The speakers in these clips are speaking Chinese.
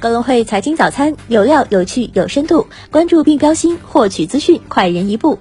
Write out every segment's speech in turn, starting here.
高隆汇财经早餐有料、有趣、有深度，关注并标新，获取资讯快人一步。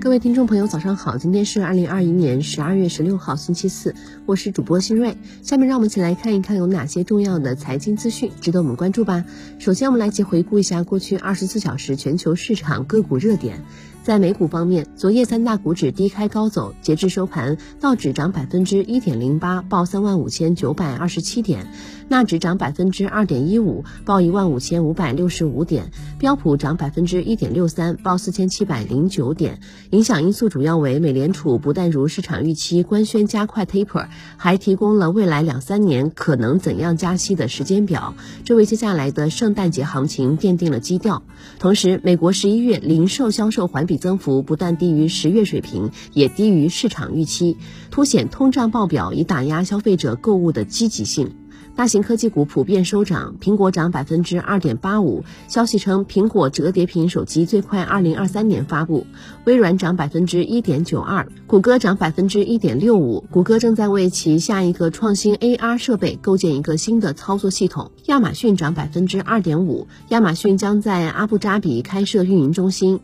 各位听众朋友，早上好！今天是二零二一年十二月十六号，星期四，我是主播新瑞。下面让我们一起来看一看有哪些重要的财经资讯值得我们关注吧。首先，我们来一起回顾一下过去二十四小时全球市场个股热点。在美股方面，昨夜三大股指低开高走，截至收盘，道指涨百分之一点零八，报三万五千九百二十七点；纳指涨百分之二点一五，报一万五千五百六十五点；标普涨百分之一点六三，报四千七百零九点。影响因素主要为美联储不但如市场预期官宣加快 taper，还提供了未来两三年可能怎样加息的时间表，这为接下来的圣诞节行情奠定了基调。同时，美国十一月零售销售环比增幅不但低于十月水平，也低于市场预期，凸显通胀报表以打压消费者购物的积极性。大型科技股普遍收涨，苹果涨百分之二点八五。消息称，苹果折叠屏手机最快二零二三年发布。微软涨百分之一点九二，谷歌涨百分之一点六五。谷歌正在为其下一个创新 AR 设备构建一个新的操作系统。亚马逊涨百分之二点五，亚马逊将在阿布扎比开设运营中心。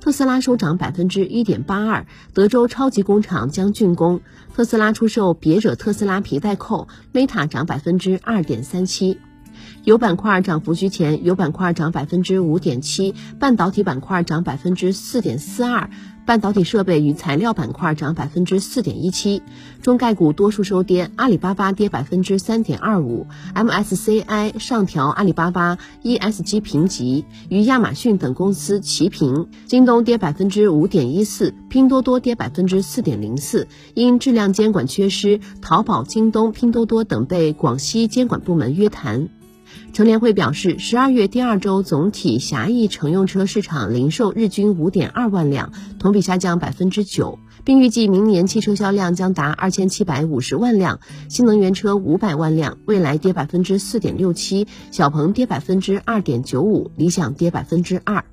特斯拉收涨百分之一点八二，德州超级工厂将竣工。特斯拉出售别惹特斯拉皮带扣，Meta 涨百分之二点三七。油板块涨幅居前，油板块涨百分之五点七，半导体板块涨百分之四点四二。半导体设备与材料板块涨百分之四点一七，中概股多数收跌，阿里巴巴跌百分之三点二五，MSCI 上调阿里巴巴 ESG 评级，与亚马逊等公司齐平。京东跌百分之五点一四，拼多多跌百分之四点零四，因质量监管缺失，淘宝、京东、拼多多等被广西监管部门约谈。乘联会表示，十二月第二周总体狭义乘用车市场零售日均五点二万辆，同比下降百分之九，并预计明年汽车销量将达二千七百五十万辆，新能源车五百万辆，未来跌百分之四点六七，小鹏跌百分之二点九五，理想跌百分之二。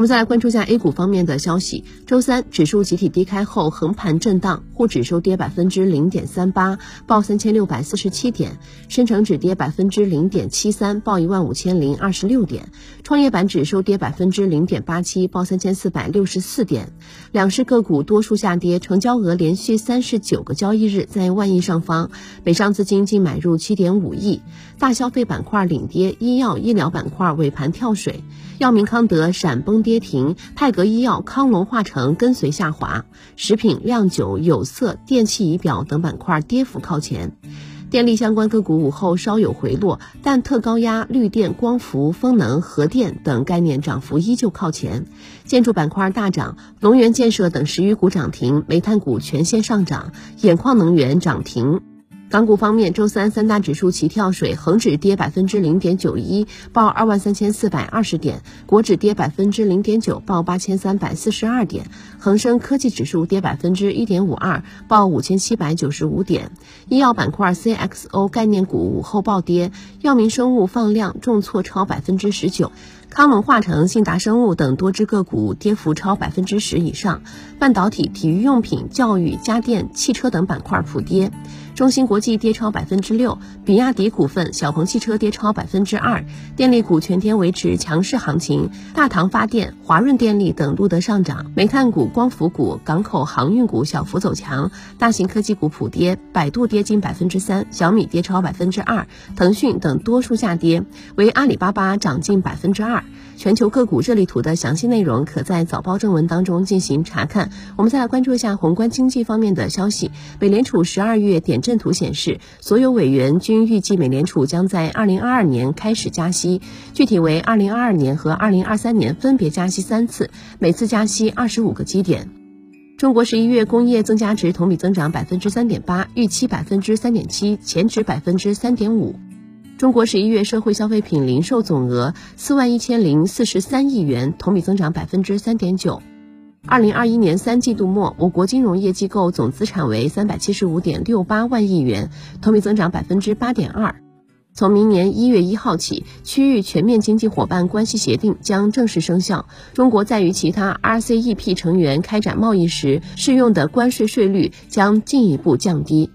我们再来关注一下 A 股方面的消息。周三指数集体低开后横盘震荡，沪指收跌百分之零点三八，报三千六百四十七点；深成指跌百分之零点七三，报一万五千零二十六点；创业板指收跌百分之零点八七，报三千四百六十四点。两市个股多数下跌，成交额连续三十九个交易日在万亿上方，北上资金净买入七点五亿。大消费板块领跌，医药医疗板块尾盘跳水，药明康德闪崩。跌跌停，泰格医药、康龙化成跟随下滑，食品、酿酒、有色、电器仪表等板块跌幅靠前，电力相关个股午后稍有回落，但特高压、绿电、光伏、风能、核电等概念涨幅依旧靠前，建筑板块大涨，龙源建设等十余股涨停，煤炭股全线上涨，兖矿能源涨停。港股方面，周三三大指数齐跳水，恒指跌百分之零点九一，报二万三千四百二十点；国指跌百分之零点九，报八千三百四十二点；恒生科技指数跌百分之一点五二，报五千七百九十五点。医药板块 CXO 概念股午后暴跌，药明生物放量重挫超百分之十九。康龙化成、信达生物等多只个股跌幅超百分之十以上，半导体、体育用品、教育、家电、汽车等板块普跌，中芯国际跌超百分之六，比亚迪股份、小鹏汽车跌超百分之二，电力股全天维持强势行情，大唐发电、华润电力等录得上涨，煤炭股、光伏股、港口航运股小幅走强，大型科技股普跌，百度跌近百分之三，小米跌超百分之二，腾讯等多数下跌，为阿里巴巴涨近百分之二。全球个股热力图的详细内容，可在早报正文当中进行查看。我们再来关注一下宏观经济方面的消息。美联储十二月点阵图显示，所有委员均预计美联储将在二零二二年开始加息，具体为二零二二年和二零二三年分别加息三次，每次加息二十五个基点。中国十一月工业增加值同比增长百分之三点八，预期百分之三点七，前值百分之三点五。中国十一月社会消费品零售总额四万一千零四十三亿元，同比增长百分之三点九。二零二一年三季度末，我国金融业机构总资产为三百七十五点六八万亿元，同比增长百分之八点二。从明年一月一号起，区域全面经济伙伴关系协定将正式生效，中国在与其他 RCEP 成员开展贸易时适用的关税税率将进一步降低。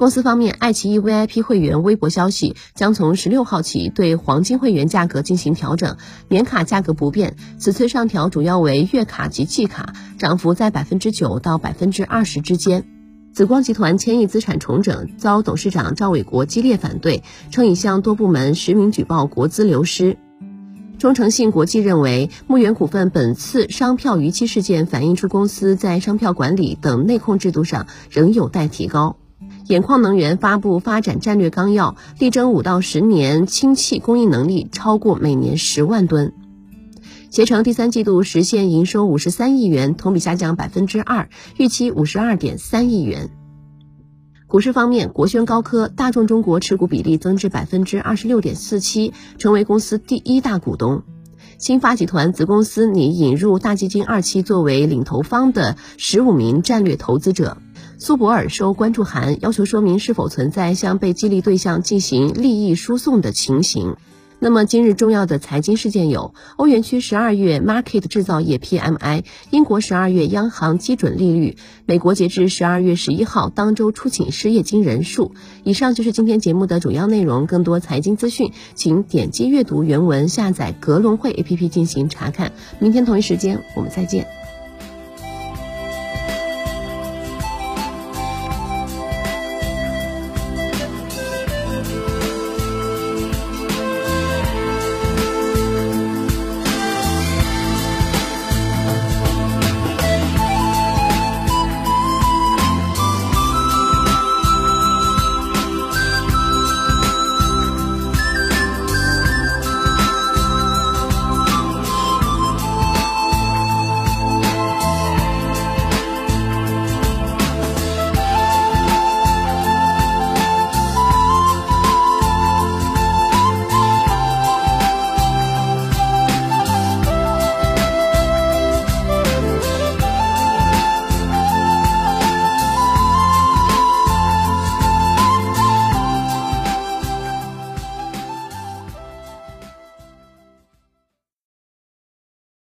公司方面，爱奇艺 VIP 会员微博消息将从十六号起对黄金会员价格进行调整，年卡价格不变。此次上调主要为月卡及季卡，涨幅在百分之九到百分之二十之间。紫光集团千亿资产重整遭董事长赵伟国激烈反对，称已向多部门实名举报国资流失。中诚信国际认为，牧原股份本次商票逾期事件反映出公司在商票管理等内控制度上仍有待提高。兖矿能源发布发展战略纲要，力争五到十年氢气供应能力超过每年十万吨。携程第三季度实现营收五十三亿元，同比下降百分之二，预期五十二点三亿元。股市方面，国轩高科、大众中国持股比例增至百分之二十六点四七，成为公司第一大股东。新发集团子公司拟引入大基金二期作为领投方的十五名战略投资者。苏泊尔收关注函，要求说明是否存在向被激励对象进行利益输送的情形。那么今日重要的财经事件有：欧元区十二月 market 制造业 PMI，英国十二月央行基准利率，美国截至十二月十一号当周出请失业金人数。以上就是今天节目的主要内容。更多财经资讯，请点击阅读原文，下载格隆汇 APP 进行查看。明天同一时间我们再见。